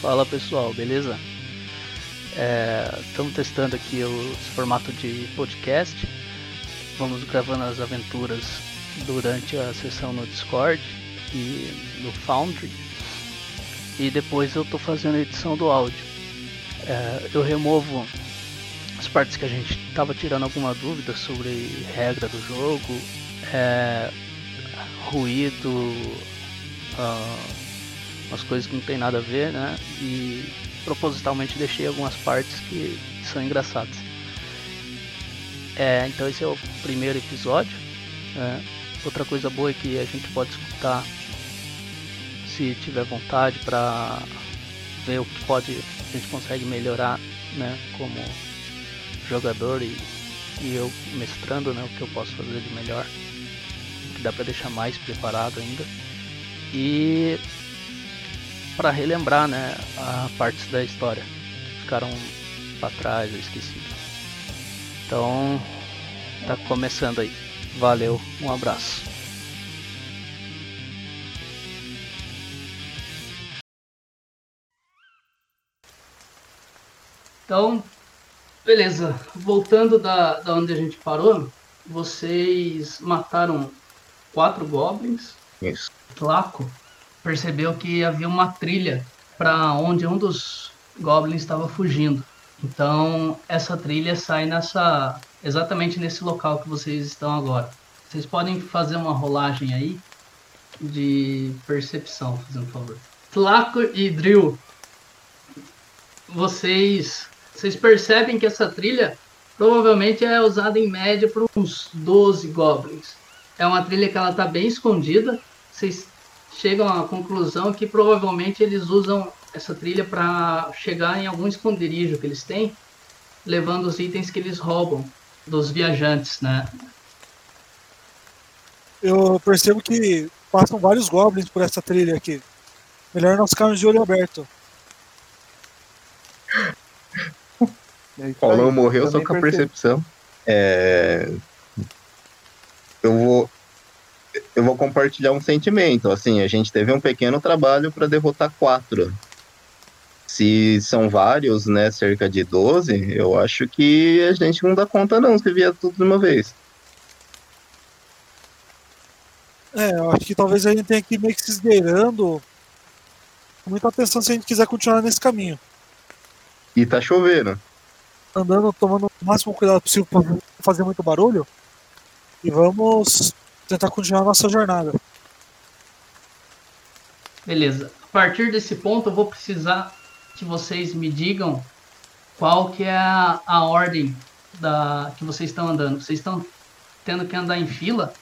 Fala pessoal, beleza? Estamos é, testando aqui o formato de podcast. Vamos gravando as aventuras durante a sessão no Discord e no Foundry. E depois eu estou fazendo a edição do áudio. É, eu removo as partes que a gente estava tirando alguma dúvida sobre regra do jogo, é, ruído, uh, umas coisas que não tem nada a ver, né? E propositalmente deixei algumas partes que são engraçadas. É, então esse é o primeiro episódio. Né? Outra coisa boa é que a gente pode escutar se tiver vontade para ver o que pode a gente consegue melhorar, né? Como jogador e, e eu mestrando, né? O que eu posso fazer de melhor, que dá para deixar mais preparado ainda. E para relembrar, né, a partes da história que ficaram para trás, eu esqueci. Então, tá começando aí. Valeu, um abraço. Então, beleza. Voltando da, da onde a gente parou, vocês mataram quatro goblins. Isso. Flaco percebeu que havia uma trilha para onde um dos goblins estava fugindo. Então, essa trilha sai nessa exatamente nesse local que vocês estão agora. Vocês podem fazer uma rolagem aí de percepção, fazendo um favor. Tlaco e Drill, vocês vocês percebem que essa trilha provavelmente é usada em média por uns 12 goblins. É uma trilha que ela está bem escondida. Vocês chegam à conclusão que provavelmente eles usam essa trilha para chegar em algum esconderijo que eles têm, levando os itens que eles roubam dos viajantes, né? Eu percebo que passam vários goblins por essa trilha aqui. Melhor nós ficarmos de olho aberto. Paulão morreu só com a percepção. É... Eu vou eu vou compartilhar um sentimento. Assim, a gente teve um pequeno trabalho para derrotar quatro. Se são vários, né, cerca de 12, eu acho que a gente não dá conta não, se vier tudo de uma vez. É, eu acho que talvez a gente tenha que ir meio que se esgueirando com muita atenção se a gente quiser continuar nesse caminho. E tá chovendo. Andando, tomando o máximo cuidado possível para não fazer muito barulho. E vamos tentar continuar a nossa jornada. Beleza. A partir desse ponto eu vou precisar que vocês me digam qual que é a, a ordem da que vocês estão andando. Vocês estão tendo que andar em fila?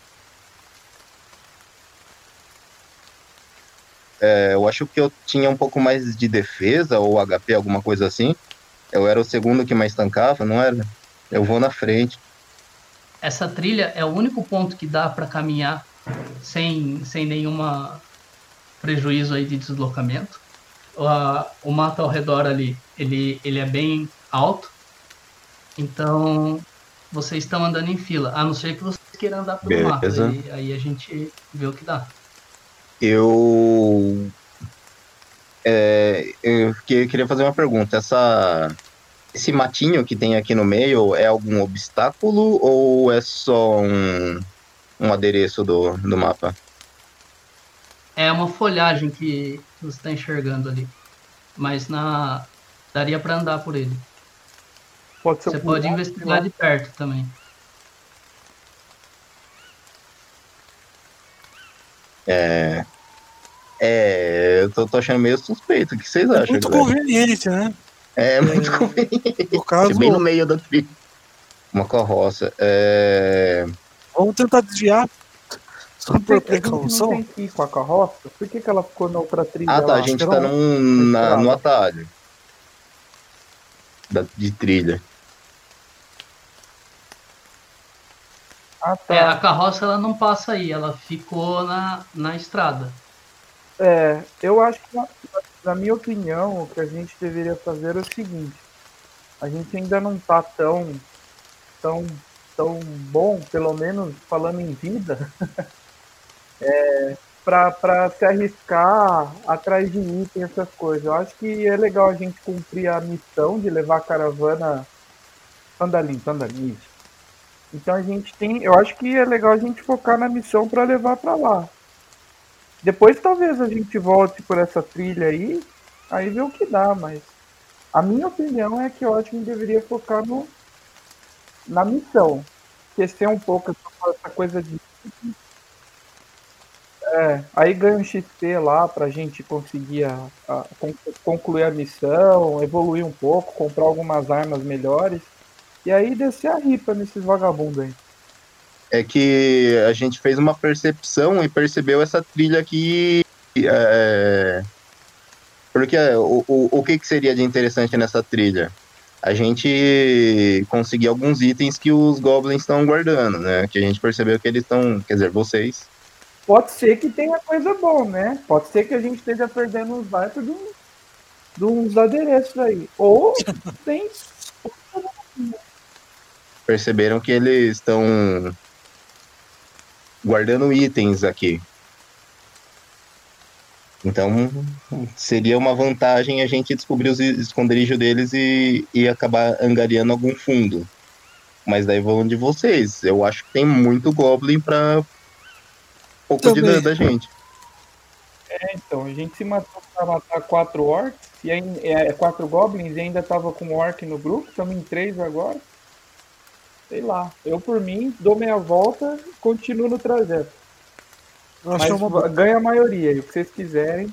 É, eu acho que eu tinha um pouco mais de defesa ou HP, alguma coisa assim. Eu era o segundo que mais tancava, não era? Eu vou na frente essa trilha é o único ponto que dá para caminhar sem, sem nenhuma prejuízo aí de deslocamento. O, o mato ao redor ali, ele, ele é bem alto, então vocês estão andando em fila, a não ser que vocês queiram andar pelo Beleza. mato, aí, aí a gente vê o que dá. Eu é, eu queria fazer uma pergunta. Essa esse matinho que tem aqui no meio é algum obstáculo ou é só um, um adereço do, do mapa? É uma folhagem que você está enxergando ali. Mas na daria para andar por ele. Pode você pode investigar de perto também. É. É, eu tô, tô achando meio suspeito. O que vocês acham? É muito galera? conveniente, né? É muito é, conveniente. No caso, bem no meio da trilha. Uma carroça. É... Vamos tentar desviar. Só por precaução. Não tem que ir com a carroça? Por que, que ela ficou na outra trilha? Ah, tá. Lá? A gente tá num, na, no atalho. Da, de trilha. Ah, tá. É, a carroça ela não passa aí, ela ficou na, na estrada. É, eu acho que na minha opinião, o que a gente deveria fazer é o seguinte: a gente ainda não tá tão, tão, tão bom, pelo menos falando em vida. é, pra se arriscar atrás de item, essas coisas. Eu acho que é legal a gente cumprir a missão de levar a caravana. Andalim, Andalim. Então a gente tem. Eu acho que é legal a gente focar na missão para levar para lá. Depois talvez a gente volte por essa trilha aí, aí vê o que dá, mas a minha opinião é que acho que deveria focar no, na missão. Esquecer um pouco essa coisa de. É, aí ganha um XP lá pra gente conseguir a, a, concluir a missão, evoluir um pouco, comprar algumas armas melhores. E aí descer a ripa nesses vagabundos aí. É que a gente fez uma percepção e percebeu essa trilha aqui. É... Porque o, o, o que, que seria de interessante nessa trilha? A gente conseguir alguns itens que os goblins estão guardando, né? Que a gente percebeu que eles estão. Quer dizer, vocês. Pode ser que tenha coisa boa, né? Pode ser que a gente esteja perdendo uns vipers de, uns, de uns adereços aí. Ou tem perceberam que eles estão guardando itens aqui. Então, seria uma vantagem a gente descobrir os esconderijos deles e, e acabar angariando algum fundo. Mas daí vão de vocês. Eu acho que tem muito Goblin pra pouco de da gente. É, então, a gente se matou pra matar quatro orcs, e aí, é, quatro goblins, e ainda tava com orc no grupo, estamos em três agora sei lá. Eu, por mim, dou meia volta e continuo no trajeto. Mas é uma... ganha a maioria, e o que vocês quiserem.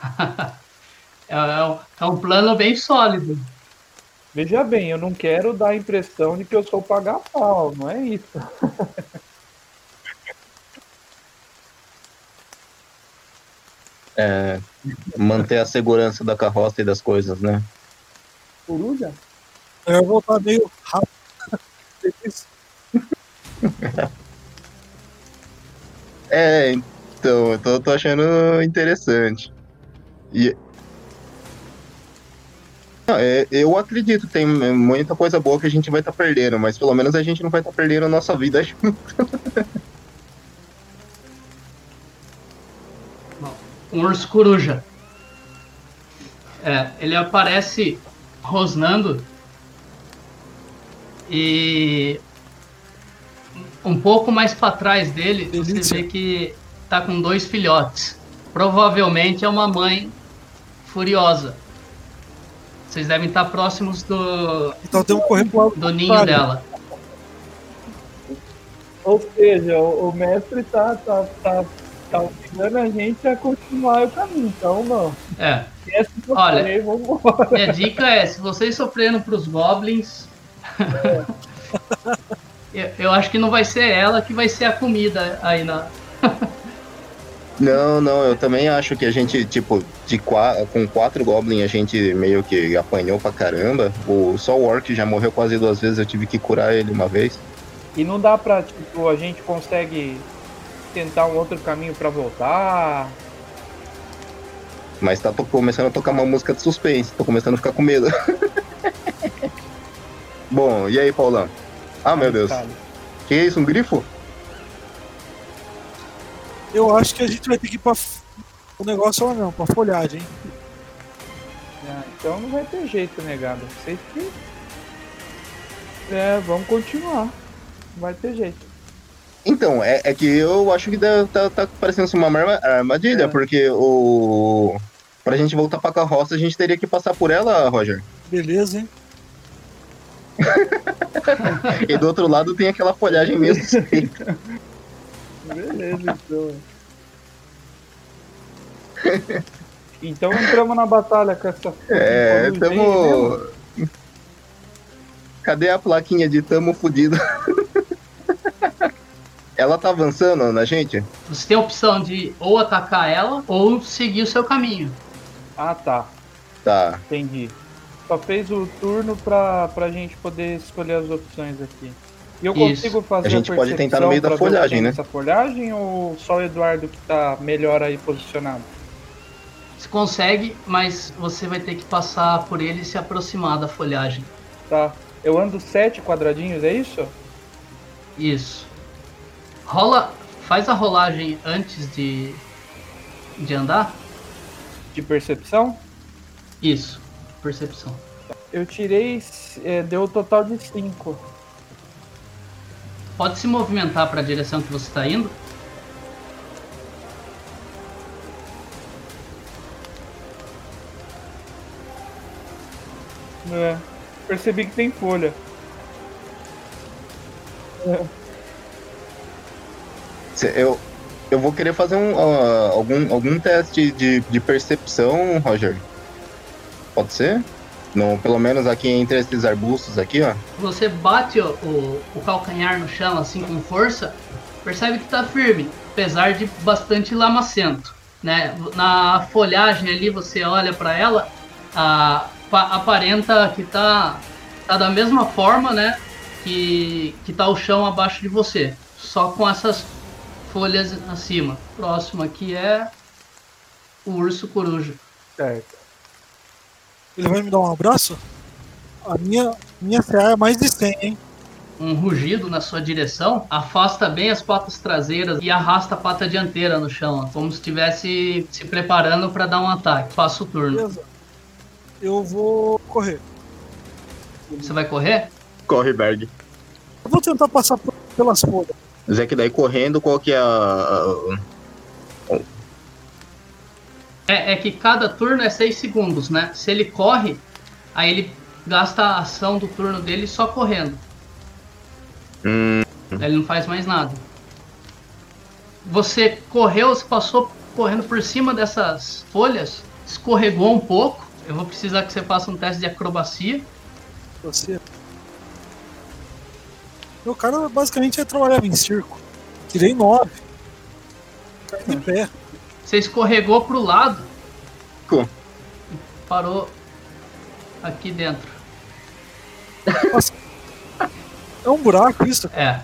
É, é, um, é um plano bem sólido. Veja bem, eu não quero dar a impressão de que eu sou pagar pau, não é isso. É, manter a segurança da carroça e das coisas, né? Coruja? Eu vou voltar meio rápido é, então, eu tô, tô achando interessante. E. Não, é, eu acredito, tem muita coisa boa que a gente vai estar tá perdendo, mas pelo menos a gente não vai estar tá perdendo a nossa vida junto. um urso coruja. É, ele aparece rosnando e um pouco mais para trás dele, Delícia. você vê que tá com dois filhotes. Provavelmente é uma mãe furiosa. Vocês devem estar próximos do então tem um correndo do ninho dela. Ou seja, o, o mestre tá, tá, tá, tá obrigando a gente a continuar o caminho, então não. É. Olha, minha dica é, se vocês sofreram para os goblins, eu, eu acho que não vai ser ela que vai ser a comida aí na. Não, não, eu também acho que a gente, tipo, de quatro, com quatro Goblins a gente meio que apanhou pra caramba. O, só o Orc já morreu quase duas vezes, eu tive que curar ele uma vez. E não dá pra, tipo, a gente consegue tentar um outro caminho pra voltar. Mas tá começando a tocar uma música de suspense, tô começando a ficar com medo. Bom, e aí, Paulão? Ah, meu Deus. Que é isso, um grifo? Eu acho que a gente vai ter que ir pra. O negócio ou não, pra folhagem. Ah, então não vai ter jeito, negado. Vocês que. É, vamos continuar. Não vai ter jeito. Então, é, é que eu acho que dá, tá, tá parecendo uma armadilha, é. porque o. Pra gente voltar pra carroça, a gente teria que passar por ela, Roger. Beleza, hein? e do outro lado tem aquela folhagem mesmo. Beleza, então. Então entramos na batalha com essa. É, tamo. Cadê a plaquinha de tamo fudido? ela tá avançando na gente? Você tem a opção de ou atacar ela ou seguir o seu caminho. Ah, tá. Tá. Entendi só fez o turno pra, pra gente poder escolher as opções aqui. E eu consigo fazer a gente a pode tentar no meio da folhagem, né? Essa folhagem ou só o Eduardo que tá melhor aí posicionado? Você consegue, mas você vai ter que passar por ele e se aproximar da folhagem. Tá. Eu ando sete quadradinhos, é isso? Isso. Rola. Faz a rolagem antes de de andar? De percepção? Isso, percepção. Eu tirei. É, deu o total de 5. Pode se movimentar para a direção que você está indo? É, percebi que tem folha. É. Eu, eu vou querer fazer um, uh, algum, algum teste de, de percepção, Roger. Pode ser? No, pelo menos aqui entre esses arbustos aqui, ó. Você bate o, o, o calcanhar no chão assim com força, percebe que tá firme, apesar de bastante lamacento. Né? Na folhagem ali você olha para ela, a, aparenta que tá, tá da mesma forma, né? Que, que tá o chão abaixo de você. Só com essas folhas acima. Próximo aqui é o urso coruja. Certo. Ele vai me dar um abraço? A minha, minha CA é mais de 100, hein? Um rugido na sua direção afasta bem as patas traseiras e arrasta a pata dianteira no chão, como se estivesse se preparando para dar um ataque. Faça o turno. Beleza. Eu vou correr. Você vai correr? Corre, Berg. Eu vou tentar passar pelas folhas. Mas é que daí correndo, qual que é a. É, é que cada turno é 6 segundos, né? Se ele corre, aí ele gasta a ação do turno dele só correndo. Hum. Ele não faz mais nada. Você correu, você passou correndo por cima dessas folhas, escorregou um pouco. Eu vou precisar que você faça um teste de acrobacia. Você. Meu cara basicamente é trabalhava em circo. Tirei 9. Cai de pé. Você escorregou pro lado. Com. Parou aqui dentro. Nossa. É um buraco isso? É.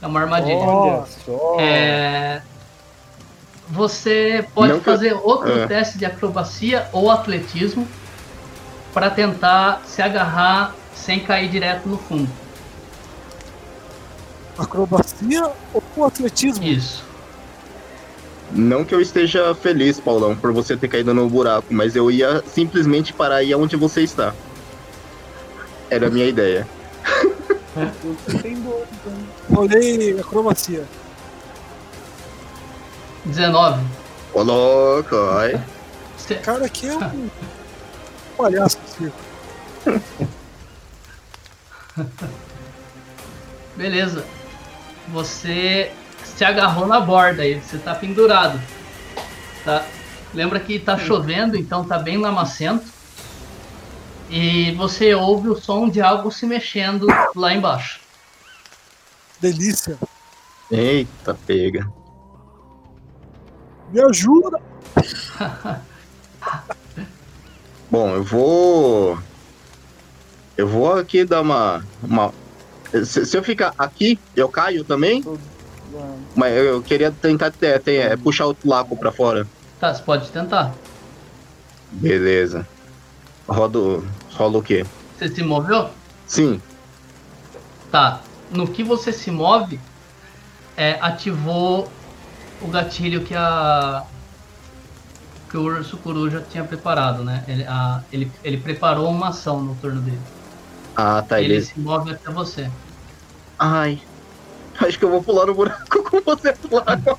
É uma armadilha. Só. É... Você pode Não fazer que... outro é. teste de acrobacia ou atletismo para tentar se agarrar sem cair direto no fundo. Acrobacia ou atletismo? Isso. Não que eu esteja feliz, Paulão, por você ter caído no buraco, mas eu ia simplesmente parar aí onde você está. Era a minha ideia. Você tem então. Rolei acrobacia. 19. Ô louco, ai. Você- Cara, aqui é um palhaço circo. Beleza. Você se agarrou na borda aí, você tá pendurado. Tá? Lembra que tá chovendo, então tá bem lamacento. E você ouve o som de algo se mexendo lá embaixo. Delícia. Eita, pega. Me ajuda. Bom, eu vou. Eu vou aqui dar uma. uma... Se, se eu ficar aqui, eu caio também? Mas eu, eu queria tentar ter, ter- é, puxar o laco pra fora. Tá, você pode tentar. Beleza. Rodo. Rola o quê? Você se moveu? Sim. Tá. No que você se move, é, ativou o gatilho que a que o urso coruja tinha preparado, né? Ele, a- ele, ele preparou uma ação no turno dele. Ah, tá. ele Ele... se move até você. Ai. Acho que eu vou pular no buraco com você pularam.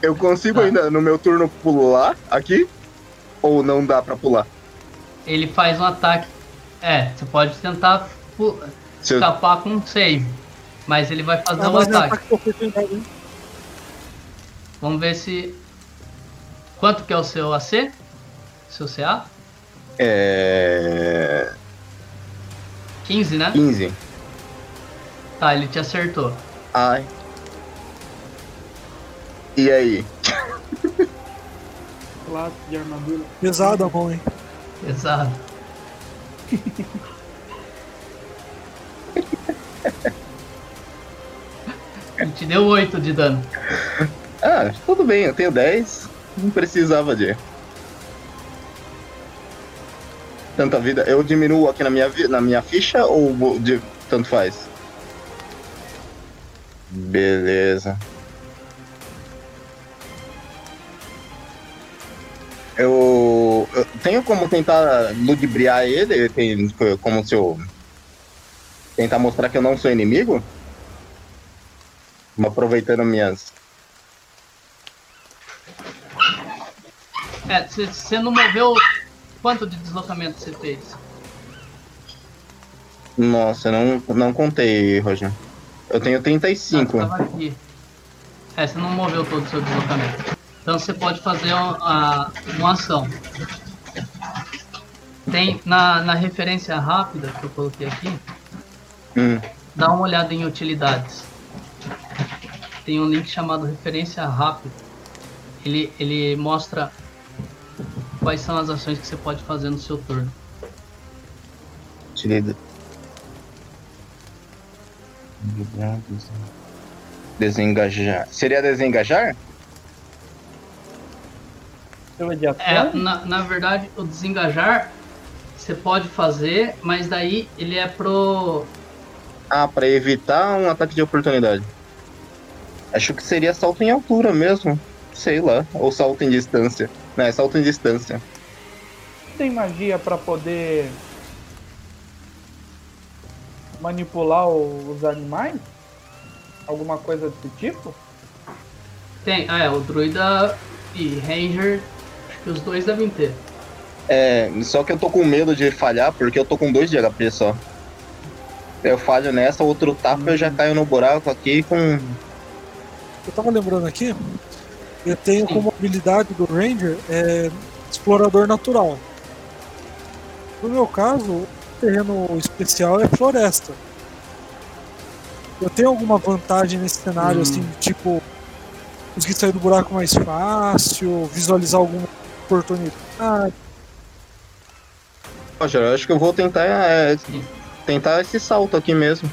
eu consigo Tá. ainda no meu turno pular aqui? Ou não dá pra pular? Ele faz um ataque. É, você pode tentar pu- eu- escapar com um save. Mas ele vai fazer Ah, um ataque. ataque oportunidade, hein? Vamos ver se. Quanto que é o seu AC? Seu CA? É. 15, né? 15. Tá, ele te acertou. Ai. E aí? Classe de armadura. Pesado a mão, hein? Exato. Ele te deu 8 de dano. Ah, tudo bem, eu tenho 10. Não precisava de tanta vida, eu diminuo aqui na minha, na minha ficha ou de, tanto faz? Beleza. Eu, eu, tenho como tentar ludibriar ele, tem como se eu tentar mostrar que eu não sou inimigo? Aproveitando minhas. É, você não moveu Quanto de deslocamento você fez? Nossa, eu não, não contei, Roger. Eu tenho 35. Ah, tava aqui. É, você não moveu todo o seu deslocamento. Então você pode fazer uma, uma ação. Tem na, na referência rápida que eu coloquei aqui, Hum. dá uma olhada em utilidades. Tem um link chamado referência rápida. Ele, ele mostra quais são as ações que você pode fazer no seu turno. Utilidade. Desengajar. Seria desengajar? É, na, na verdade, o desengajar você pode fazer, mas daí ele é pro. Ah, pra evitar um ataque de oportunidade. Acho que seria salto em altura mesmo. Sei lá. Ou salto em distância. Não, é salto em distância. Tem magia pra poder manipular os animais? Alguma coisa desse tipo? Tem, ah, é, o druida e ranger, acho que os dois devem ter. É, só que eu tô com medo de falhar porque eu tô com 2 de HP só. Eu falho nessa, outro tapa eu já caio no buraco aqui com. Eu tava lembrando aqui, eu tenho Sim. como habilidade do Ranger é, explorador natural. No meu caso, o terreno especial é floresta. Eu tenho alguma vantagem nesse cenário, Hum. assim, tipo, conseguir sair do buraco mais fácil, visualizar alguma oportunidade. Roger, eu acho que eu vou tentar. é, tentar esse salto aqui mesmo.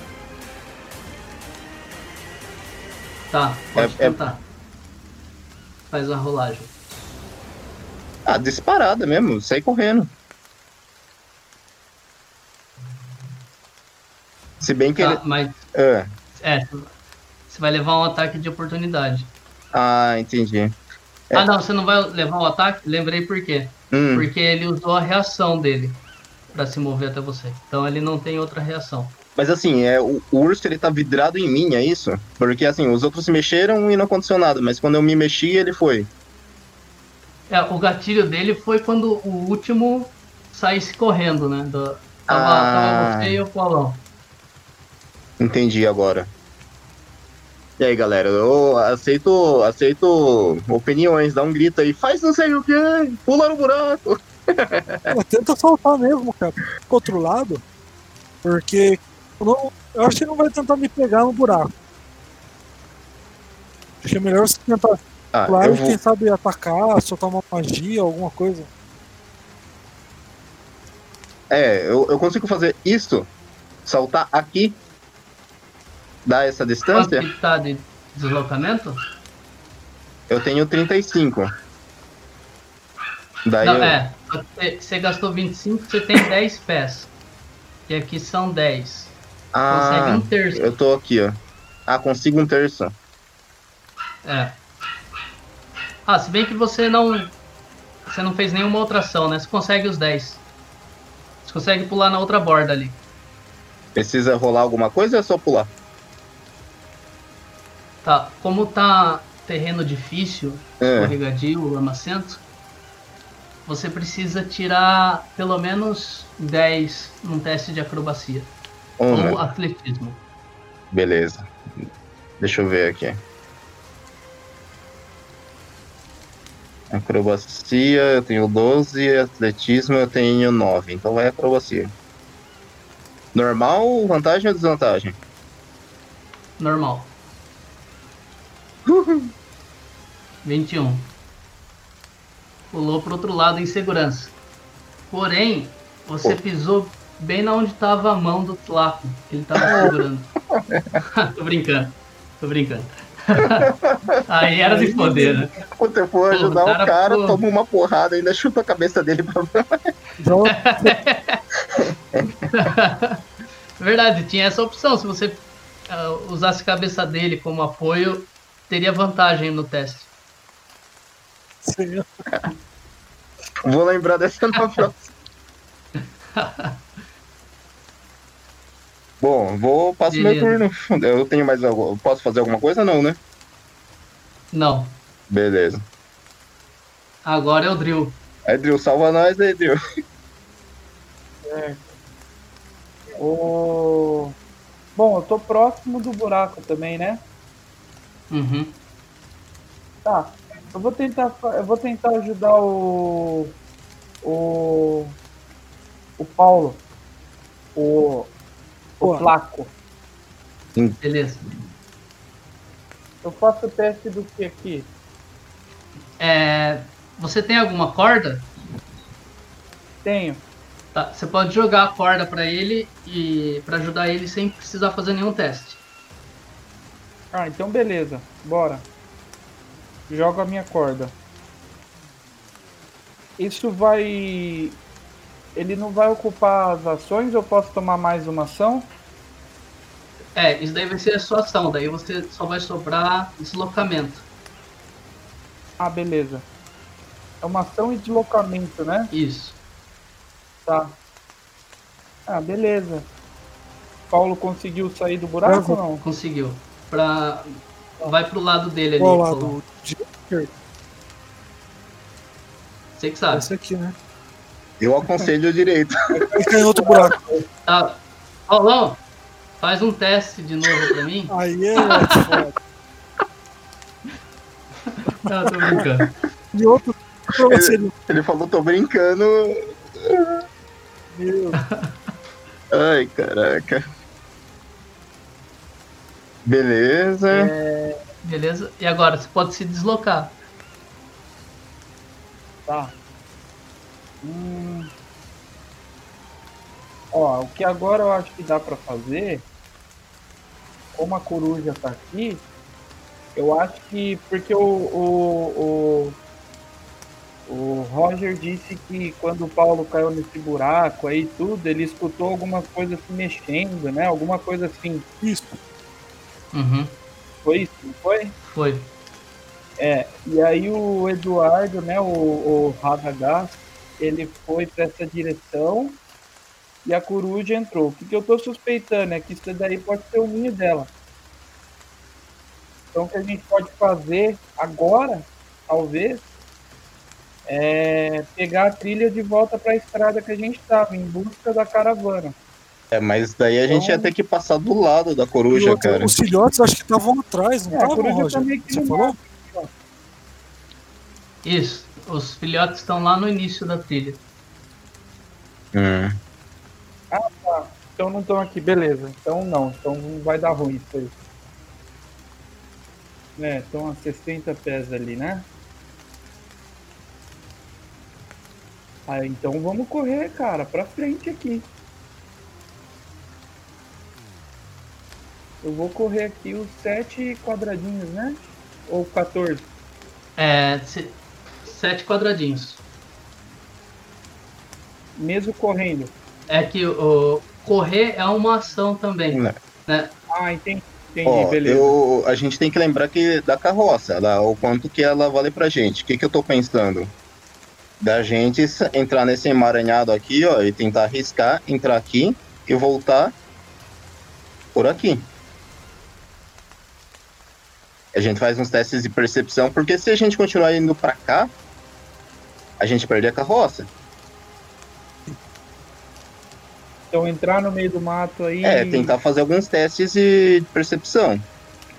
Tá, pode É- é- tentar. Faz a rolagem. Ah, disparada mesmo, sair correndo. Se bem que Tá, ele. mas Ah, é, você vai levar um ataque de oportunidade. ah, entendi. É. Ah, não, você não vai levar o ataque? Lembrei por quê. Hum, Porque ele usou a reação dele pra se mover até você. Então ele não tem outra reação. Mas assim, é, o, o urso ele tá vidrado em mim, é isso? Porque assim, os outros se mexeram e não aconteceu nada, mas quando eu me mexi, ele foi. É, o gatilho dele foi quando o último saísse correndo, né? Do- tava, Ah. tava você e o Paulão. Entendi agora. E aí, galera, eu aceito, aceito opiniões, dá um grito aí, faz não sei o que, pula no buraco. Tenta saltar mesmo, cara. Outro lado, porque não- eu acho que ele não vai tentar me pegar no buraco. Acho que é melhor você tentar Ah, eu e vou, quem sabe atacar, soltar uma magia, alguma coisa. é, eu, eu consigo fazer isso, saltar aqui, dar essa Quanto distância, que tá de deslocamento? eu tenho 35. Daí Não, eu, é. você gastou 25, você tem 10 pés. E aqui são 10. Consegue ah, um terço. eu tô aqui, ó. Ah, consigo um terço. É. Ah, se bem que você não. Você não fez nenhuma outra ação, né? Você consegue os 10. Você consegue pular na outra borda ali. Precisa rolar alguma coisa ou é só pular? Tá. Como tá terreno difícil, É. escorregadio, lamacento, você precisa tirar pelo menos 10 num teste de acrobacia. Um, Ou atletismo. Beleza. Deixa eu ver aqui. Acrobacia, eu tenho 12, atletismo eu tenho 9, então vai acrobacia. Normal, vantagem ou desvantagem? Normal. 21. Pulou pro outro lado em segurança. Porém, você Pô. pisou bem na onde tava a mão do Tlaco, que ele tava segurando. tô brincando. Tô brincando. Aí era de poder, né? Quando você for Pô, ajudar o cara o cara, toma uma porrada, ainda chuta a cabeça dele pra Então, Verdade, tinha essa opção. Se você ah, usasse a cabeça dele como apoio, teria vantagem no teste. seria- Vou lembrar dessa na próxima. Bom, vou passo meu Beleza. turno. Eu tenho mais algo. Posso fazer alguma coisa? Não, né? Não. Beleza. Agora é o drill. Aí, Drill, salva nós aí, Drill. O... Bom, eu tô próximo do buraco também, né? Uhum. Tá. Eu vou tentar, eu vou tentar ajudar o o o Paulo, o o. Flaco. Beleza. Eu faço o teste do que aqui? É, você tem alguma corda? Tenho. Tá, você pode jogar a corda pra ele e para ajudar ele sem precisar fazer nenhum teste. Ah, então beleza. Bora. Jogo a minha corda. Isso vai ele não vai ocupar as ações, eu posso tomar mais uma ação? É, isso daí vai ser a sua ação, daí você só vai sobrar deslocamento. Ah, beleza. É uma ação e deslocamento, né? Isso. Tá. Ah, beleza. Paulo conseguiu sair do buraco ou não? Conseguiu. Pra... Vai pro lado dele ali. Qual Paulo. lado? Você que sabe. Esse aqui, né? Eu aconselho direito. Ele caiu em outro buraco. Tá. Paulão, faz um teste de novo pra mim. Aí é foda. Não, tô brincando. E outro. Meu. Ele falou, tô brincando. Ai, caraca. Beleza. Beleza? E agora, você pode se deslocar. Tá. Hum. Ó, o que agora eu acho que dá pra fazer, como a coruja tá aqui, eu acho que porque o, o, o, o Roger disse que quando o Paulo caiu nesse buraco aí e tudo, ele escutou algumas coisas se mexendo, né? Alguma coisa assim. Isso. Uhum. Foi isso, não foi? Foi. É, e aí o Eduardo, né, o, o Radagast, ele foi para essa direção e a coruja entrou. O que, que eu tô suspeitando é que isso daí pode ser o ninho dela. Então o que a gente pode fazer agora, talvez, é pegar a trilha de volta para a estrada que a gente estava, em busca da caravana. É, mas daí a gente ia ter que passar do lado da coruja, outro, cara. os filhotes acho que estavam atrás, não É, estavam, coruja tá Roger? meio que Você falou? Isso. Os filhotes estão lá no início da trilha. Hum. Então não estão aqui, beleza. Então não, então não vai dar ruim isso aí. É, estão a 60 pés ali, né? Ah, então vamos correr, cara, pra frente aqui. Eu vou correr aqui os 7 quadradinhos, né? Ou 14. É. se- Sete quadradinhos. Mesmo correndo. É que o correr é uma ação também. Né. Né? Ah, entendi. Entendi, Ó, beleza. eu, a gente tem que lembrar que da carroça, da, o quanto que ela vale pra gente. O que, que eu tô pensando? Da gente entrar nesse emaranhado aqui, ó, e tentar arriscar, entrar aqui e voltar por aqui. A gente faz uns testes de percepção, porque se a gente continuar indo pra cá, a gente perde a carroça. Então entrar no meio do mato aí. É, tentar fazer alguns testes de percepção.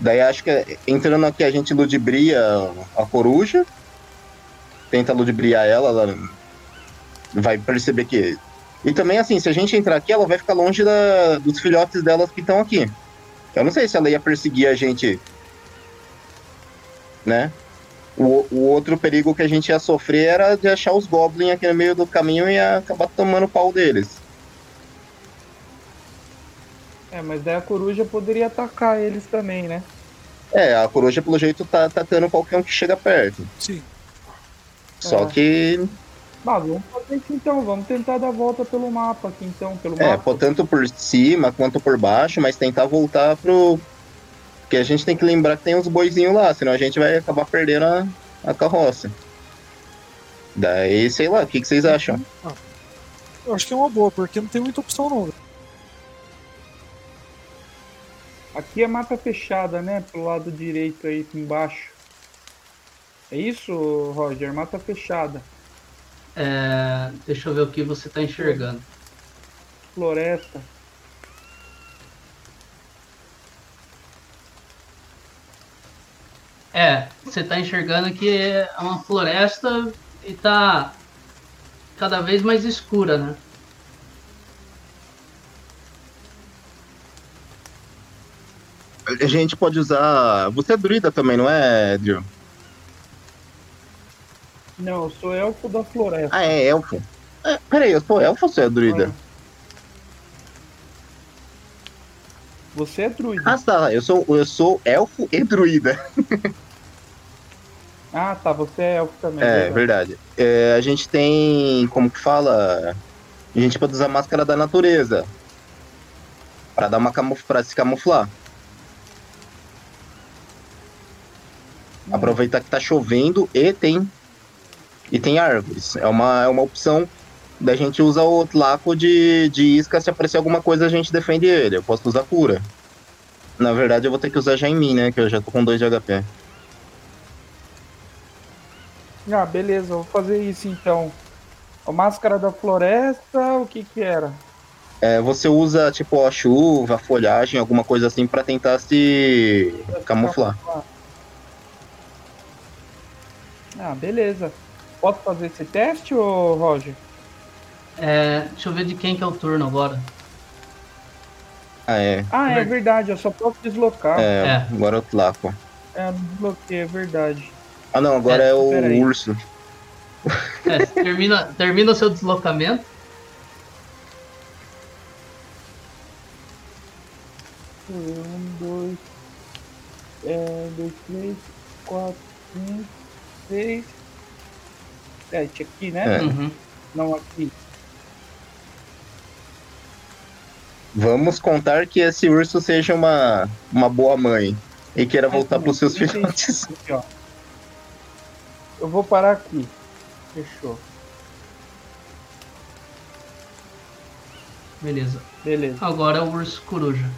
Daí acho que entrando aqui a gente ludibria a coruja. Tenta ludibriar ela, ela vai perceber que. E também assim, se a gente entrar aqui, ela vai ficar longe da- dos filhotes delas que estão aqui. Eu não sei se ela ia perseguir a gente. Né? O, o outro perigo que a gente ia sofrer era de achar os goblins aqui no meio do caminho e ia acabar tomando pau deles. É, mas daí a coruja poderia atacar eles também, né? É, a coruja pelo jeito tá atacando qualquer um que chega perto. Sim. Só É. que, Mas vamos fazer isso então, vamos tentar dar a volta pelo mapa aqui então, pelo é, mapa. pô, tanto por cima quanto por baixo, mas tentar voltar pro. Porque a gente tem que lembrar que tem uns boizinhos lá, senão a gente vai acabar perdendo a, a carroça. Daí, sei lá, o que, que vocês acham? Eu acho que é uma boa, porque não tem muita opção não. Aqui é mata fechada, né? Pro lado direito aí, embaixo. É isso, Roger? Mata fechada. É, deixa eu ver o que você tá enxergando. Floresta. É, você tá enxergando que é uma floresta e tá cada vez mais escura, né? A gente pode usar. Você é druida também, não é, Drew? Não, eu sou elfo da floresta. Ah, é elfo. É, peraí, eu sou elfo ou você é druida? Você é druida. Ah, tá. Eu sou, eu sou elfo e druida. Ah, tá. Você é elfo também. É, verdade. É, a gente tem. Como que fala? A gente pode usar máscara da natureza. Pra dar uma camuf pra se camuflar. Aproveitar que tá chovendo e tem. E tem árvores. É uma, é uma opção. Da gente usa o laco de, de isca. Se aparecer alguma coisa, a gente defende ele. Eu posso usar cura. Na verdade, eu vou ter que usar já em mim, né? Que eu já tô com 2 de HP. Ah, beleza. Vou fazer isso então. A máscara da floresta, o que que era? É, você usa, tipo, a chuva, a folhagem, alguma coisa assim, pra tentar se camuflar. Ah, beleza. Posso fazer esse teste, ô Roger? É, deixa eu ver de quem que é o turno agora. Ah, é. Ah, é verdade. Eu só posso deslocar. É, É. agora é o Tlaco. É, desbloqueei, é verdade. Ah, não, agora É, é, o peraí. urso. É, termina, termina o seu deslocamento. Um, dois, é, dois, três, quatro, cinco, seis, sete aqui, né? É. Uhum. Não aqui. Vamos contar que esse urso seja uma, uma boa mãe e queira voltar Aqui, pros seus filhotes. Eu vou parar aqui. Fechou. Beleza. Beleza. Agora é o urso coruja.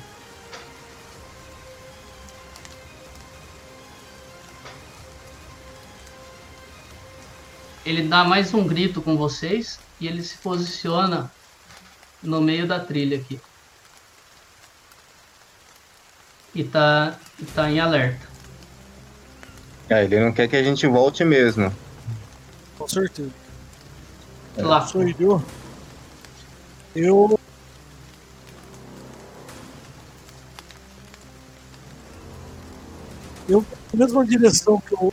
Ele dá mais um grito com vocês e ele se posiciona no meio da trilha aqui. E tá, e tá em alerta. Ah, ele não quer que a gente volte mesmo. Com certeza. Lá. Sou eu. Eu. Eu, na mesma direção que eu.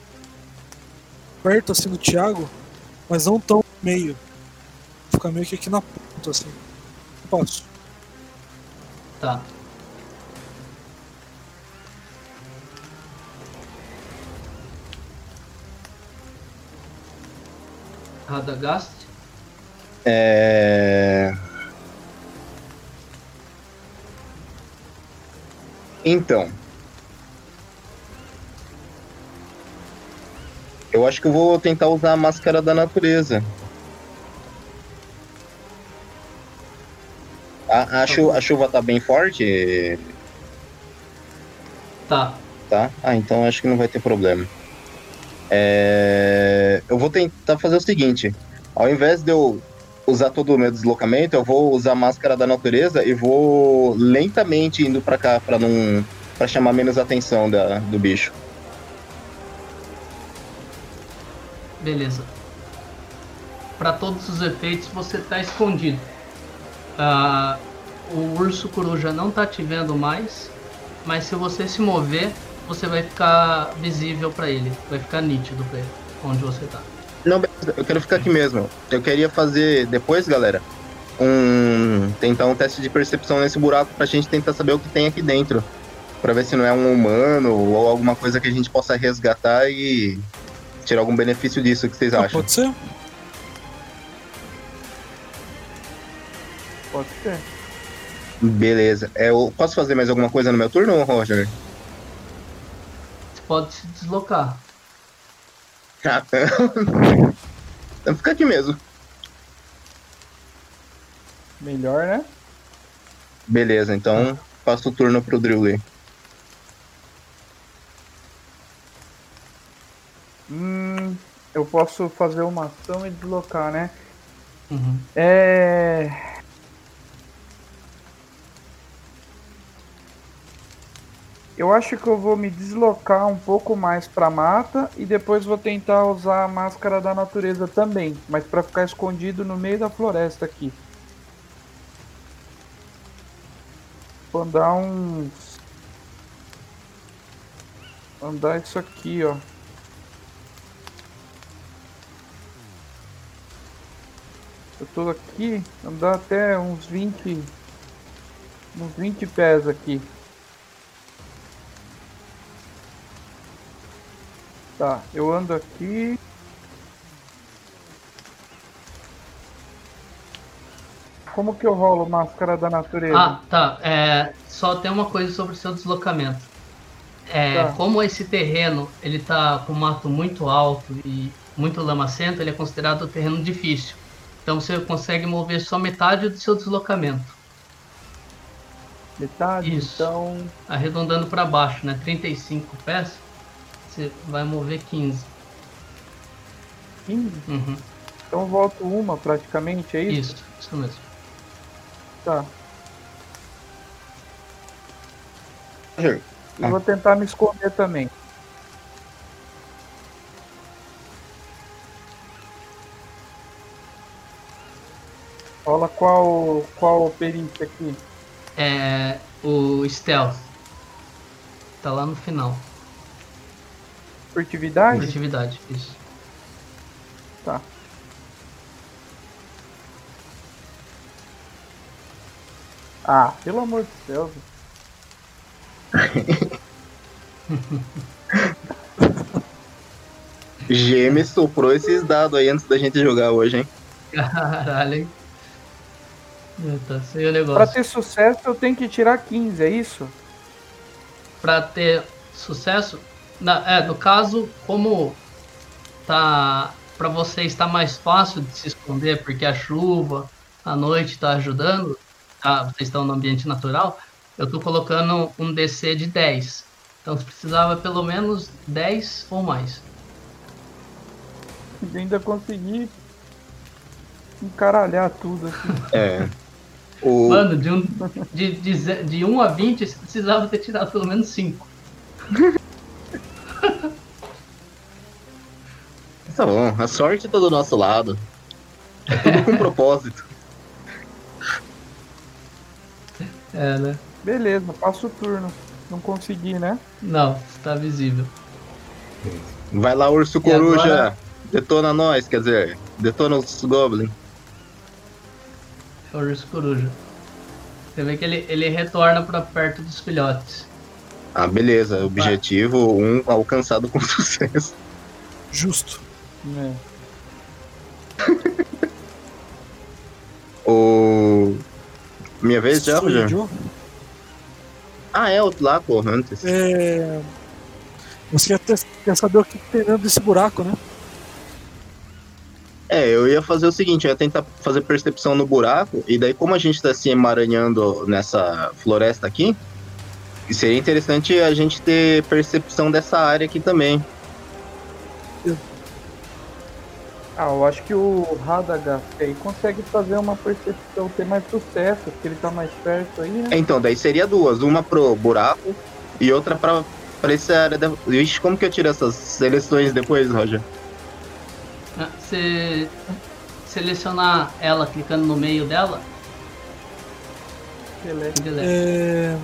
Perto assim do Thiago, mas não tão no meio. Fica meio que aqui na ponta assim. Passo. Tá. Radagast. É... Então. Eu acho que eu vou tentar usar a máscara da natureza. A, a, chu- a chuva tá bem forte, Tá. tá? Ah, então acho que não vai ter problema. É, Eu vou tentar fazer o seguinte: ao invés de eu usar todo o meu deslocamento, eu vou usar a máscara da natureza e vou lentamente indo pra cá pra não para chamar menos atenção da, do bicho. Beleza. Para todos os efeitos, você tá escondido. Ah, o urso coruja não tá te vendo mais, mas se você se mover, você vai ficar visível para ele, vai ficar nítido para ele onde você tá. Não, beleza, eu quero ficar aqui mesmo. Eu queria fazer depois, galera, um tentar um teste de percepção nesse buraco pra gente tentar saber o que tem aqui dentro. Pra ver se não é um humano ou alguma coisa que a gente possa resgatar e tirar algum benefício disso. O que vocês Ah, acham? pode ser? Pode ser. Beleza. É, eu posso fazer mais alguma coisa no meu turno, Roger? Você pode se deslocar. tá, Fica aqui mesmo. Melhor, né? Beleza, então passo o turno pro Drilley. Hum, eu posso fazer uma ação e deslocar, né? Uhum. É. Eu acho que eu vou me deslocar um pouco mais pra mata e depois vou tentar usar a máscara da natureza também, mas pra ficar escondido no meio da floresta aqui. Vou andar uns. Andar isso aqui, ó. Eu tô aqui, andar até uns 20. Uns 20 pés aqui. Tá, eu ando aqui. Como que eu rolo máscara da natureza? Ah, tá. É, só tem uma coisa sobre o seu deslocamento. É, Tá. Como esse terreno ele tá com mato muito alto e muito lamacento, ele é considerado um terreno difícil. Então você consegue mover só metade do seu deslocamento, Metade? Isso. Então. arredondando para baixo, né? 35 pés, você vai mover 15. 15? Uhum. Então eu volto uma praticamente, é isso? Isso, isso mesmo. Tá. E Ah. vou tentar me esconder também. Rola qual, qual perícia aqui? É o stealth. Tá lá no final. Furtividade? Furtividade, isso. Tá. Ah, pelo amor de Deus. GM soprou esses dados aí antes da gente jogar hoje, hein? Caralho, hein? Tá feio o Pra negócio. ter sucesso eu tenho que tirar 15, é isso? Pra ter sucesso, na- é, no caso, como tá para você está mais fácil de se esconder porque a chuva, a noite tá ajudando, tá? Vocês estão no ambiente natural. Eu tô colocando um DC de 10. Então você precisava pelo menos 10 ou mais. E ainda consegui encaralhar tudo aqui. É. O... Mano, de 1 um, de, de, de um a 20, você precisava ter tirado pelo menos 5. Tá bom, a sorte tá do nosso lado. É tudo com propósito. É, né? Beleza, passo o turno. Não consegui, né? Não, está visível. Vai lá, urso coruja. agora? Detona nós, quer dizer, detona os goblins. É o urso coruja. Você vê que ele, ele retorna para perto dos filhotes. Ah, beleza. Objetivo 1 um alcançado com sucesso. Justo. É. O. Minha vez já, Roger? Ah, é o lá, pô, antes. É... Você quer, ter- quer saber o que tem dentro desse buraco, né? É, eu ia fazer o seguinte, eu ia tentar fazer percepção no buraco, e daí como a gente tá se emaranhando nessa floresta aqui, seria interessante a gente ter percepção dessa área aqui também. Ah, eu acho que o Radagast aí consegue fazer uma percepção, ter mais sucesso, porque ele tá mais perto aí, né? Então, daí seria duas, uma pro buraco e outra pra, pra essa área da... Ixi, como que eu tiro essas seleções depois, Roger? Ah, Você selecionar ela clicando no meio dela, Beleza. deleta. É...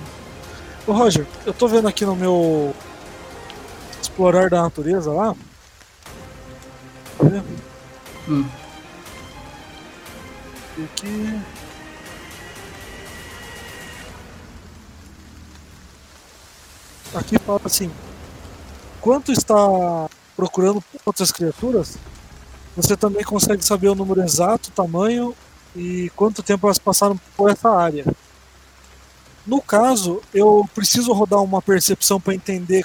Ô Roger, eu tô vendo aqui no meu explorar da natureza lá. Hum. E Aqui. Aqui fala assim: quanto está procurando outras criaturas, você também consegue saber o número exato, o tamanho e quanto tempo elas passaram por essa área. No caso, eu preciso rodar uma percepção para entender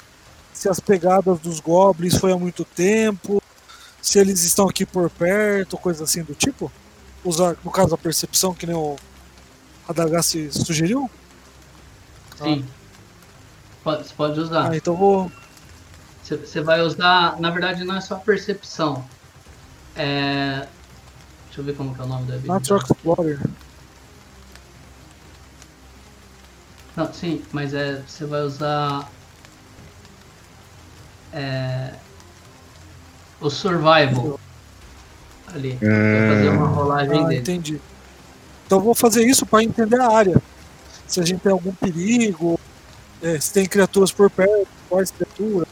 se as pegadas dos goblins foi há muito tempo, se eles estão aqui por perto, coisa assim do tipo? Usar, no caso, a percepção, que nem o Radagast sugeriu? Sim. Pode, você pode usar. Ah, então vou. Você, vai usar. Na verdade, não é só percepção. É. Deixa eu ver como que é o nome da habilidade. Natural Explorer. Não, sim, mas é. Você vai usar. É. O Survival. Ali. Vai fazer uma rolagem Ah, dele. entendi. Então eu vou fazer isso para entender a área. Se a gente tem algum perigo, é, se tem criaturas por perto, quais criaturas.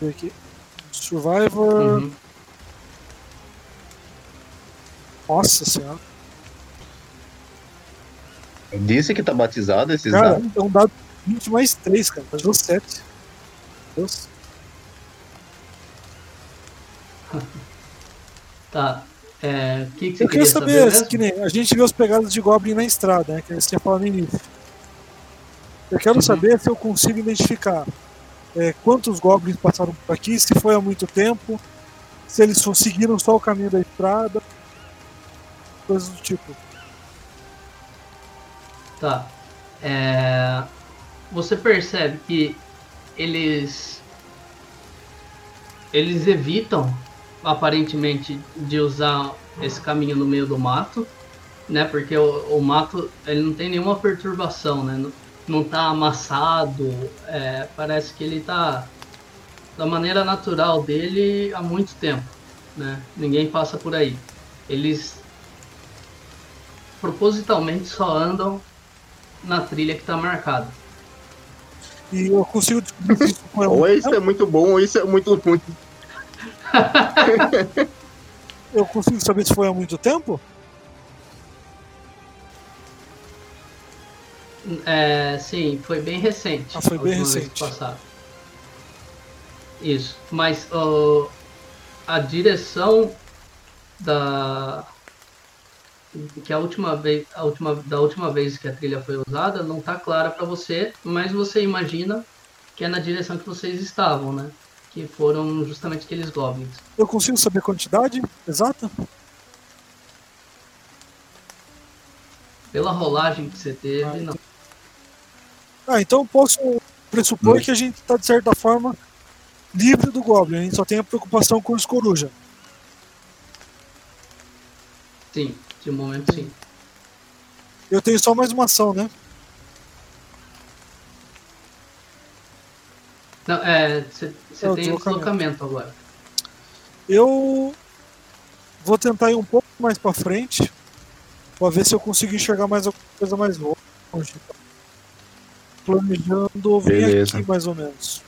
Deixa eu ver aqui. Survivor. Uhum. Nossa senhora. Disse que tá batizado esses Cara, dados? é um dado 20 mais 3, cara. Tá 17. Deus. Tá. É. O que, que você Eu queria saber, saber mesmo? que nem a gente vê os pegadas de Goblin na estrada, né? Que eles tinham falado no início. Eu quero Uhum. saber se eu consigo identificar é, quantos Goblins passaram por aqui, se foi há muito tempo, se eles seguiram só o caminho da estrada, coisas do tipo. Tá. É, Você percebe que eles. Eles evitam, aparentemente, de usar esse caminho no meio do mato, né? Porque o, o mato ele não tem nenhuma perturbação, né? Não, não tá amassado. é, parece que ele tá da maneira natural dele há muito tempo, né? Ninguém passa por aí. Eles propositalmente só andam na trilha que está marcada. E eu consigo descobrir isso foi há Ou isso é muito bom, ou isso é muito ruim. Eu consigo saber se foi há muito tempo? É, sim, foi bem recente. Ah, foi bem recente. passada. Isso, mas ó, a direção da que a última vez, a última da última vez que a trilha foi usada não está clara para você, mas você imagina que é na direção que vocês estavam, né? Que foram justamente aqueles goblins. Eu consigo saber a quantidade exata? Pela rolagem que você teve, Ah, não. Ah, então eu posso pressupor que a gente está, de certa forma, livre do Goblin. A gente só tem a preocupação com os coruja. Sim, de momento sim. Eu tenho só mais uma ação, né? Não, é, você É o tem o deslocamento. deslocamento agora. Eu vou tentar ir um pouco mais pra frente pra ver se eu consigo enxergar mais alguma coisa mais longe. Planejando vir Beleza. aqui mais ou menos.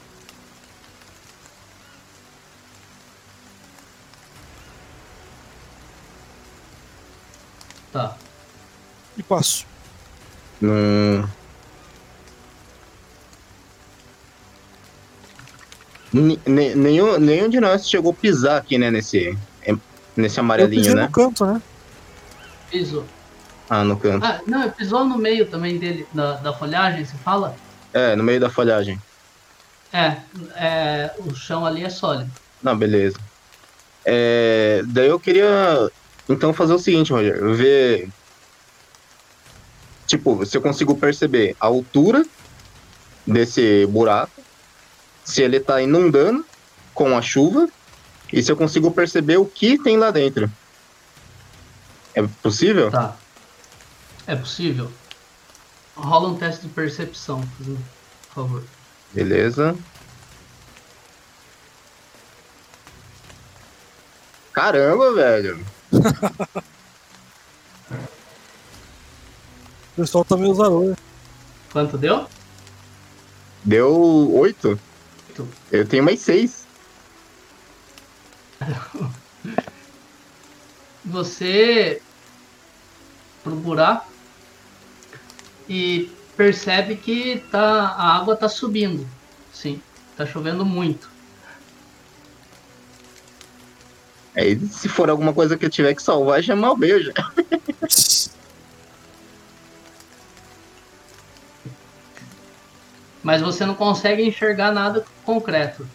Tá. E passo. Hum. Ne- Nenhum, nenhum de nós chegou a pisar aqui, né, nesse, nesse amarelinho, né? no canto, né? Pisou. Ah, no canto. Ah, não, pisou no meio também dele, da, da folhagem, você fala? É, no meio da folhagem. É, é, o chão ali é sólido. Não, beleza. É, daí eu queria então fazer o seguinte, Roger, ver tipo, se eu consigo perceber a altura desse buraco, se ele tá inundando com a chuva e se eu consigo perceber o que tem lá dentro. É possível? Tá. É possível? Rola um teste de percepção, por favor. Beleza. Caramba, velho. O pessoal tá meio zarolho. Quanto deu? Deu oito. Eu tenho mais seis. Você pro buraco e percebe que tá, a água tá subindo. Sim, tá chovendo muito. Aí, se for alguma coisa que eu tiver que salvar, já mal beijo. Mas você não consegue enxergar nada concreto.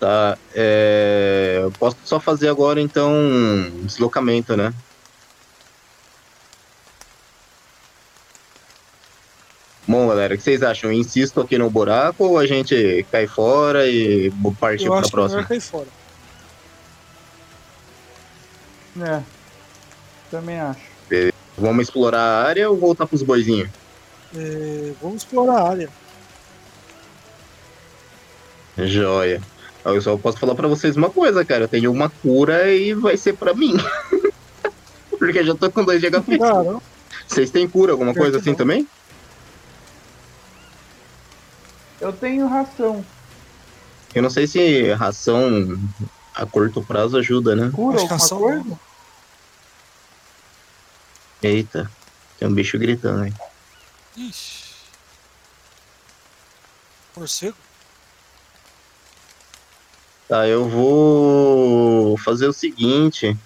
Tá. É... Eu posso só fazer agora, então, um deslocamento, né? Galera, o que vocês acham? Eu insisto aqui no buraco ou a gente cai fora e pra acho que próxima? melhor cair fora. É. Também acho. Vamos explorar a área ou voltar pros boizinhos? É, vamos explorar a área. Joia. Eu só posso falar pra vocês uma coisa, cara. Eu tenho uma cura e vai ser pra mim. Porque eu já tô com dois de HP. Vocês têm cura, alguma coisa que assim também? Eu tenho ração. Eu não sei se ração a curto prazo ajuda, né? Cura alguma ração coisa? Eita, tem um bicho gritando aí. Ixi. Morcego? Tá, eu vou fazer o seguinte.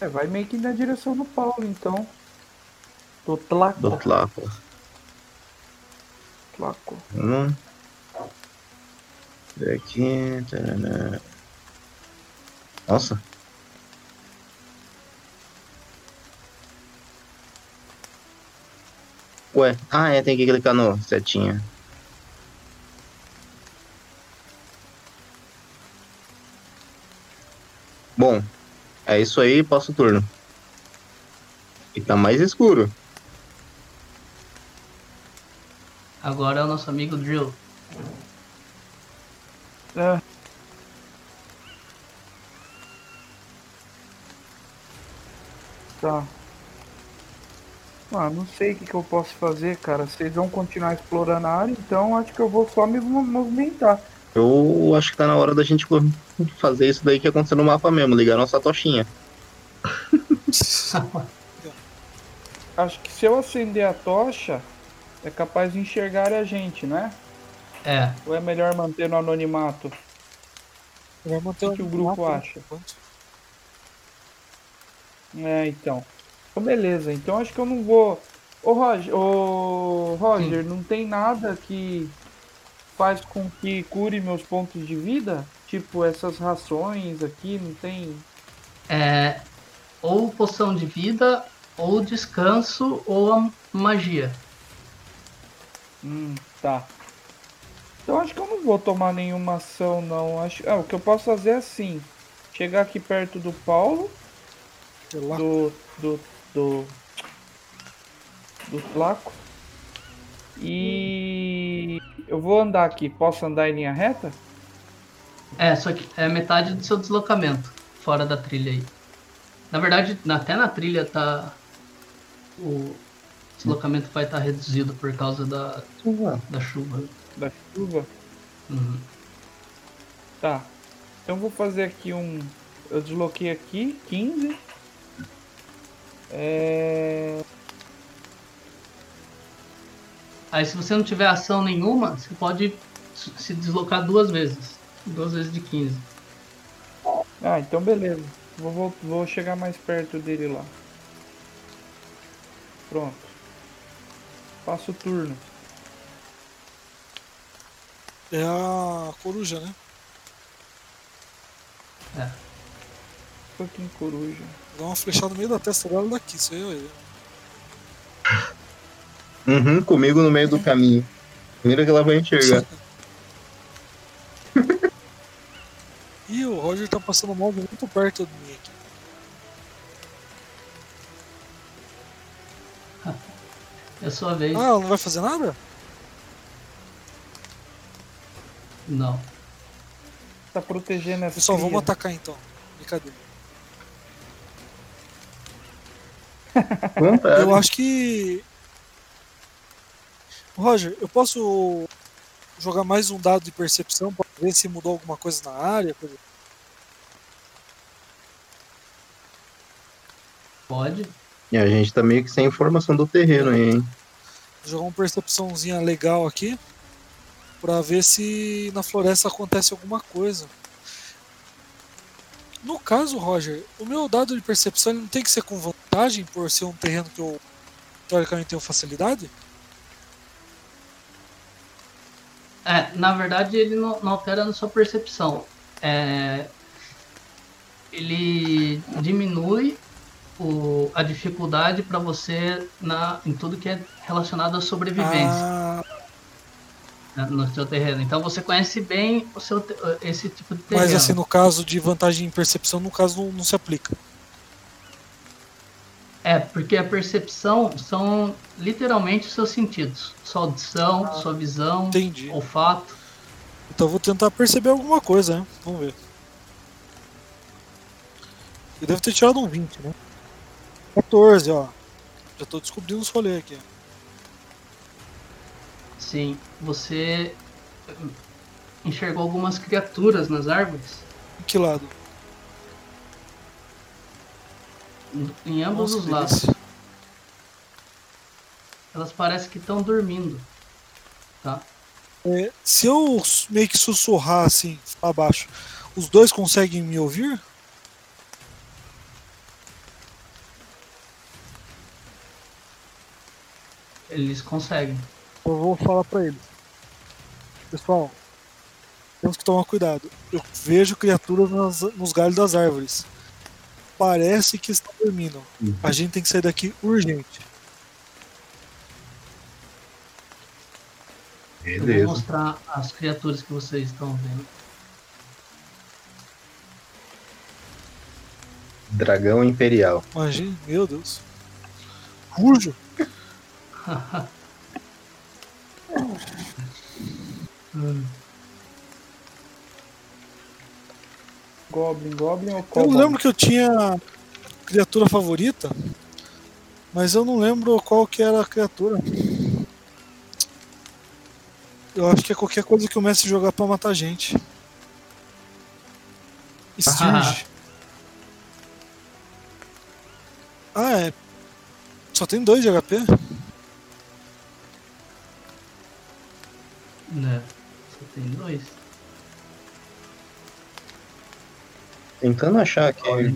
É, vai meio que na direção do Paulo, então. Do Tlaco. Do Tlaco. Tlaco. Vamos ver aqui. tarará. Nossa. Ué, ah é, tem que clicar no setinha. Bom, é isso aí, passo o turno. E tá mais escuro. Agora é o nosso amigo Drill. É. Tá. Ah, não sei o que, que eu posso fazer, cara. Vocês vão continuar explorando a área, então acho que eu vou só me mo- movimentar. Eu acho que tá na hora da gente fazer isso daí que aconteceu no mapa mesmo, ligar nossa tochinha. Acho que se eu acender a tocha, é capaz de enxergar a gente, né? É, Ou é melhor manter no anonimato? Vai manter O que que o grupo mapa, acha? É, então. Então, beleza. Então acho que eu não vou. Ô Roger, ô, Roger não tem nada que faz com que cure meus pontos de vida? Tipo, essas rações aqui, não tem. é ou poção de vida, ou descanso, ou a magia. Hum, tá. Então acho que eu não vou tomar nenhuma ação, não. Acho... Ah, o que eu posso fazer é assim: chegar aqui perto do Paulo, sei lá. do. do. do. do Flaco. E. Eu vou andar aqui. Posso andar em linha reta? É, só que é metade do seu deslocamento, fora da trilha aí. Na verdade, até na trilha tá. O deslocamento vai estar reduzido por causa da, da chuva. Da chuva? Uhum. Tá. Então vou fazer aqui um. Eu desloquei aqui, 15. É. Aí se você não tiver ação nenhuma, você pode se deslocar duas vezes. Duas vezes de 15. Ah, então beleza. Vou, vou, vou chegar mais perto dele lá. Pronto. Passo o turno. É a coruja, né? Fucking coruja. Dá uma flechada no meio da testa dela daqui, isso aí, aí. Uhum, comigo no meio do caminho. Primeiro que ela vai enxergar. Ih, o Roger tá passando mal muito perto de mim aqui. É sua vez. Ah, ela não vai fazer nada? Não. Tá protegendo essa. Pessoal, vamos atacar então. Brincadeira. Vontade. Eu acho que. Roger, eu posso jogar mais um dado de percepção pra ver se mudou alguma coisa na área? coisa- Pode. E a gente tá meio que sem informação do terreno aí, hein? Jogar uma percepçãozinha legal aqui pra ver se na floresta acontece alguma coisa. No caso, Roger, o meu dado de percepção ele não tem que ser com vantagem por ser um terreno que eu teoricamente tenho facilidade? É, na verdade ele não, não altera na sua percepção. É, ele diminui o, a dificuldade para você na, em tudo que é relacionado à sobrevivência Ah, né, no seu terreno. Então você conhece bem o seu, esse tipo de terreno. mas assim, no caso de vantagem em percepção, no caso não, não se aplica. É, porque a percepção são literalmente os seus sentidos. Sua audição, Ah. sua visão, Entendi. olfato. Então eu vou tentar perceber alguma coisa, né? Vamos ver. Eu devo ter tirado um 20, né? 14, ó. Já tô descobrindo os rolês aqui. Sim, você enxergou algumas criaturas nas árvores. Em que lado? Em ambos Nossa, os lados. delícia. Elas parecem que estão dormindo. Tá? É, se eu meio que sussurrar assim, pra baixo, os dois conseguem me ouvir? Eles conseguem. Eu vou falar pra eles. Pessoal, temos que tomar cuidado. Eu vejo criaturas nas- nos galhos das árvores. Parece que estão dormindo. Uhum. A gente tem que sair daqui urgente. Eu vou Beleza. mostrar as criaturas que vocês estão vendo. Dragão Imperial. Imagina, meu Deus. Rujo. Goblin, Goblin ou Eu lembro que eu tinha criatura favorita, mas eu não lembro qual que era a criatura. Eu acho que é qualquer coisa que o mestre jogar pra matar gente. Stirge. ah, é. Só tem dois de HP? Tentando achar aqui.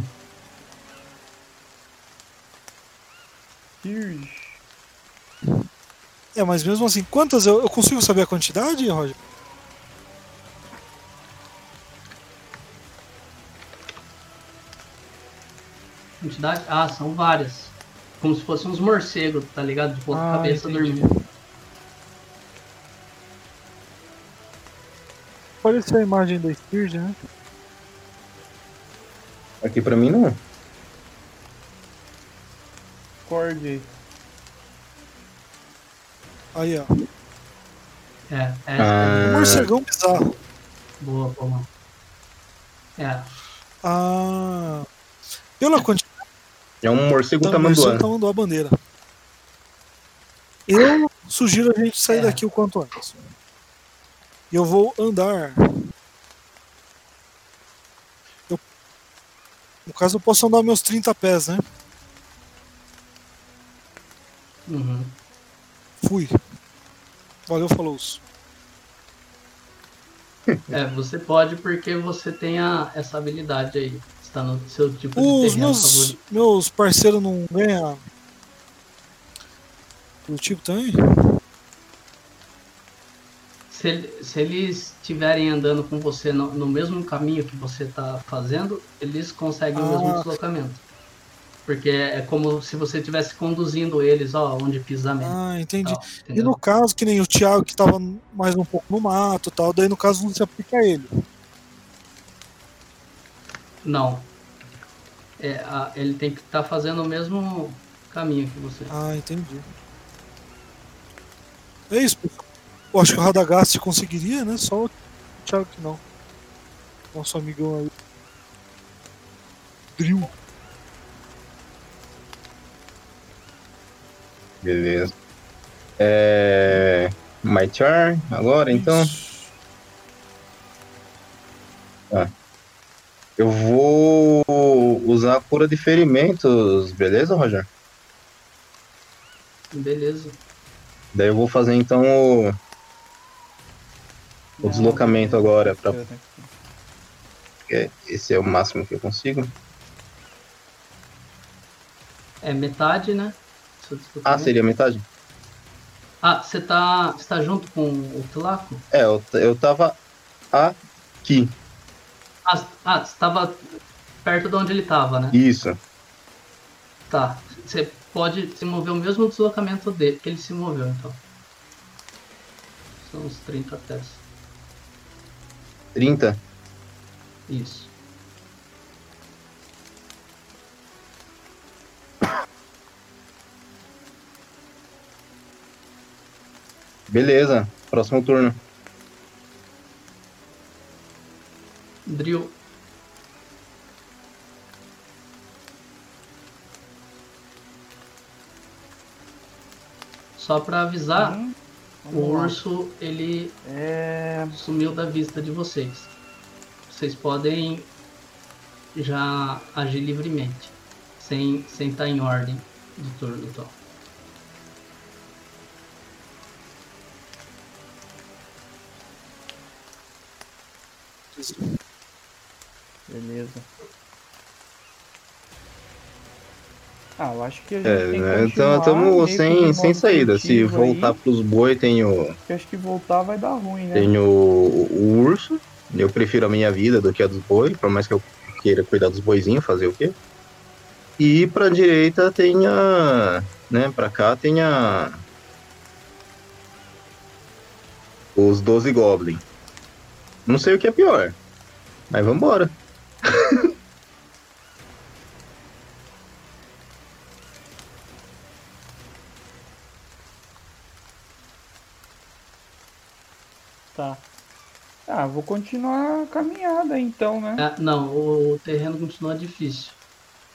É, mas mesmo assim, quantas eu, eu consigo saber a quantidade, Roger? Quantidade? Ah, são várias. Como se fossem uns morcegos, tá ligado? De ponta Ah, cabeça entendi. dormindo. Apareceu a imagem da Stirge, né? Aqui pra mim não. Cord. Aí, ó. É, essa Ah. Morcegão bizarro. Boa, boa. É, Ah. Pela quantidade É um morcego só mandou a bandeira. Eu sugiro a gente sair É. daqui o quanto antes. E eu vou andar. Eu- no caso, eu posso andar meus 30 pés, né? uhum. Fui. Valeu, falou. é, você pode porque você tem a, essa habilidade aí. Está no seu tipo de Os terreno meus, favorito. meus parceiros não ganham do tipo também? Se, se eles estiverem andando com você no, no mesmo caminho que você está fazendo, eles conseguem o mesmo Ah. deslocamento. Porque é como se você estivesse conduzindo eles, ó, onde pisar mesmo. Ah, entendi. tal, E no caso, que nem o Thiago que tava mais um pouco no mato tal, daí no caso não se aplica a ele. Não. É, a- ele tem que estar fazendo o mesmo caminho que você. Ah, entendi. É isso, pessoal. Eu acho que o Radagast conseguiria, né? Só o Thiago que não. Nosso amigão aí. Drill. Beleza. É. My turn agora, então. Isso. Eu vou usar a cura de ferimentos, beleza, Roger? Beleza. Daí eu vou fazer então o, o deslocamento agora, pra, porque esse é o máximo que eu consigo. É metade, né? Ah, seria metade? Ah, você tá, você tá junto com o Tlaco? É, eu, eu tava aqui. Ah, ah, você tava perto de onde ele tava, né? Isso. Tá. Você pode se mover o mesmo deslocamento dele que ele se moveu, então. São uns 30 pés. 30? Isso. Beleza. Próximo turno. Drill. Só pra avisar, O lá. urso ele É. sumiu da vista de vocês. Vocês podem já agir livremente, sem sem estar em ordem de turno, então. Beleza. Ah, eu acho que a gente É, tem né? Então estamos sem, sem saída. Se voltar aí, pros boi, tem o, acho que voltar vai dar ruim, né? tem o, o urso. Eu prefiro a minha vida do que a dos boi, por mais que eu queira cuidar dos boizinhos, fazer o quê? E pra direita tem a. Né, pra cá tem a. Os 12 Goblin. Não sei o que é pior. Mas vambora. Tá. Ah, vou continuar a caminhada então, né? É, não, o terreno continua difícil.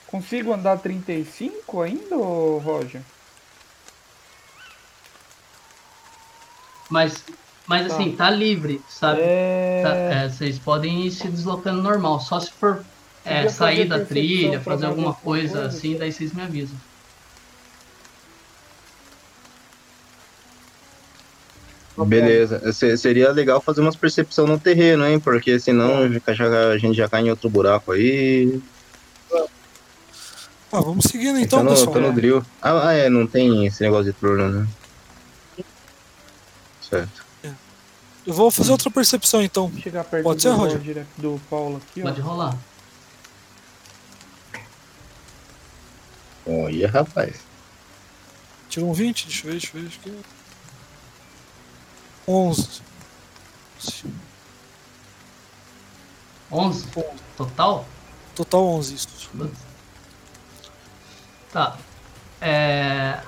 Consigo andar 35 ainda, Roger? Mas, mas Tá. assim, tá livre, sabe? É... Tá, é, vocês podem ir se deslocando normal, só se for é, sair da trilha, fazer alguma coisa coisa, assim, daí vocês me avisam. Beleza. Se- seria legal fazer umas percepção no terreno, hein? Porque senão já- a gente já cai em outro buraco aí. Ah, vamos seguindo então, Tá no, pessoal. tá no drill. Ah, ah, é, não tem esse negócio de turno, né? Certo. Eu vou fazer outra percepção então. Chegar perto Pode do, ser, Roger? Roger, do Paulo aqui, ó. Pode rolar. Olha, rapaz. Tira um 20, deixa eu ver, deixa eu ver. Deixa eu ver. 11. 11 total? Total 11 isso. Tá. É,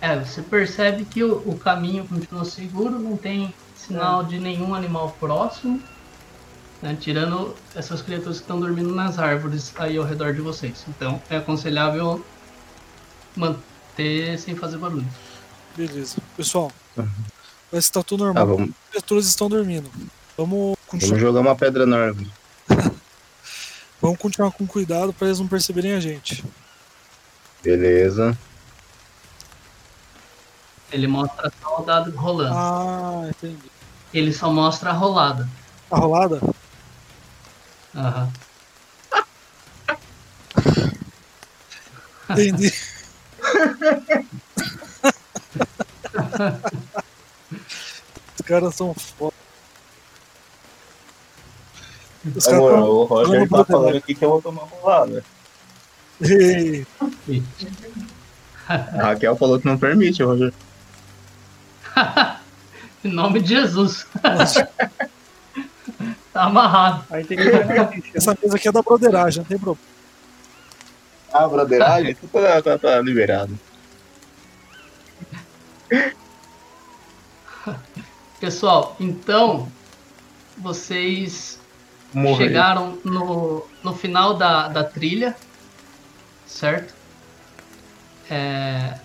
é, você percebe que o, o caminho continua seguro, não tem sinal de nenhum animal próximo, né, tirando essas criaturas que estão dormindo nas árvores aí ao redor de vocês. Então é aconselhável manter sem fazer barulho. Beleza. Pessoal, Uhum. Parece que tá tudo normal. vamos, As criaturas estão dormindo. Vamos continuar, vamos jogar uma pedra na árvore. vamos continuar com cuidado para eles não perceberem a gente. Beleza. Ele mostra só o dado rolando. Ah, entendi. Ele só mostra a rolada. A rolada? Aham. Entendi. Os caras são foda. Os Amor, tão- o Roger tá falando aqui que eu vou tomar rolada. A Raquel falou que não permite, Roger. em nome de Jesus. tá amarrado. Aí tem que essa mesa aqui é da broderagem, não tem problema. Ah, broderagem? tá, tá, tá liberado. Pessoal, então vocês Morri. chegaram no, no final da, da trilha, certo? É,